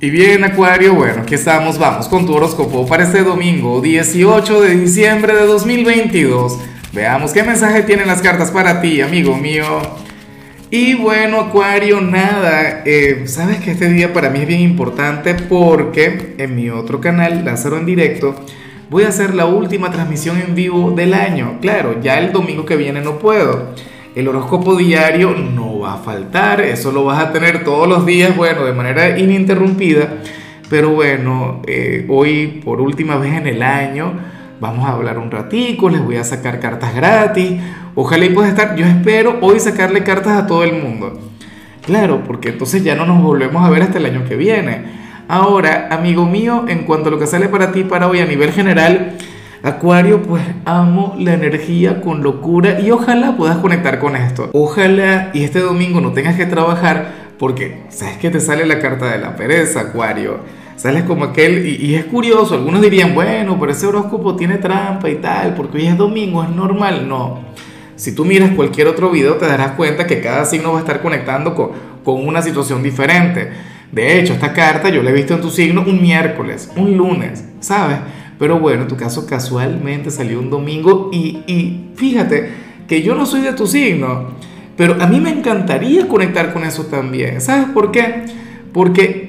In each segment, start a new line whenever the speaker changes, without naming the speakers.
Y bien, Acuario, bueno, aquí estamos, vamos con tu horóscopo para este domingo 18 de diciembre de 2022. Veamos qué mensaje tienen las cartas para ti, amigo mío. Y bueno, Acuario, nada, eh, sabes que este día para mí es bien importante porque en mi otro canal, Lázaro en directo, voy a hacer la última transmisión en vivo del año. Claro, ya el domingo que viene no puedo. El horóscopo diario no va a faltar, eso lo vas a tener todos los días, bueno, de manera ininterrumpida. Pero bueno, eh, hoy por última vez en el año vamos a hablar un ratico, les voy a sacar cartas gratis. Ojalá y puedas estar, yo espero hoy sacarle cartas a todo el mundo. Claro, porque entonces ya no nos volvemos a ver hasta el año que viene. Ahora, amigo mío, en cuanto a lo que sale para ti para hoy a nivel general, Acuario, pues amo la energía con locura y ojalá puedas conectar con esto. Ojalá y este domingo no tengas que trabajar porque sabes que te sale la carta de la pereza, Acuario. Sales como aquel, y, es curioso, algunos dirían, bueno, pero ese horóscopo tiene trampa y tal, porque hoy es domingo, es normal. No. Si tú miras cualquier otro video te darás cuenta que cada signo va a estar conectando con, con una situación diferente. De hecho, esta carta yo la he visto en tu signo un miércoles, un lunes, ¿sabes? Pero bueno, en tu caso casualmente salió un domingo y, y fíjate que yo no soy de tu signo, pero a mí me encantaría conectar con eso también. ¿Sabes por qué? Porque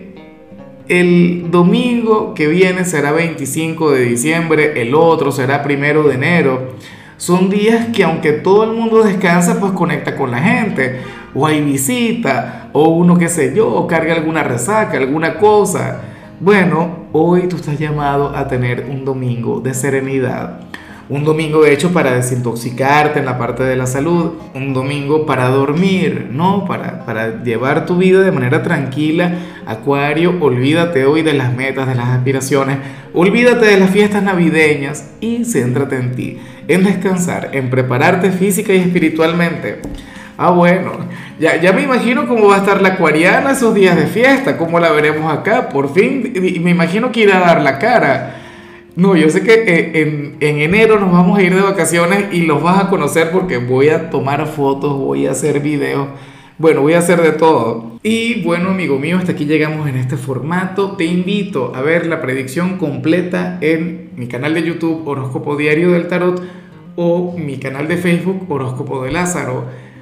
el domingo que viene será 25 de diciembre, el otro será primero de enero. Son días que aunque todo el mundo descansa, pues conecta con la gente. O hay visita, o uno qué sé yo, carga alguna resaca, alguna cosa. Bueno, hoy tú estás llamado a tener un domingo de serenidad. Un domingo hecho para desintoxicarte en la parte de la salud. Un domingo para dormir, ¿no? Para, para llevar tu vida de manera tranquila. Acuario, olvídate hoy de las metas, de las aspiraciones. Olvídate de las fiestas navideñas y céntrate en ti, en descansar, en prepararte física y espiritualmente. Ah, bueno, ya, ya me imagino cómo va a estar la acuariana esos días de fiesta, cómo la veremos acá, por fin, me imagino que irá a dar la cara. No, yo sé que eh, en, en, enero nos vamos a ir de vacaciones y los vas a conocer porque voy a tomar fotos, voy a hacer videos, bueno, voy a hacer de todo. Y bueno, amigo mío, hasta aquí llegamos en este formato. Te invito a ver la predicción completa en mi canal de YouTube Horóscopo Diario del Tarot o mi canal de Facebook Horóscopo de Lázaro.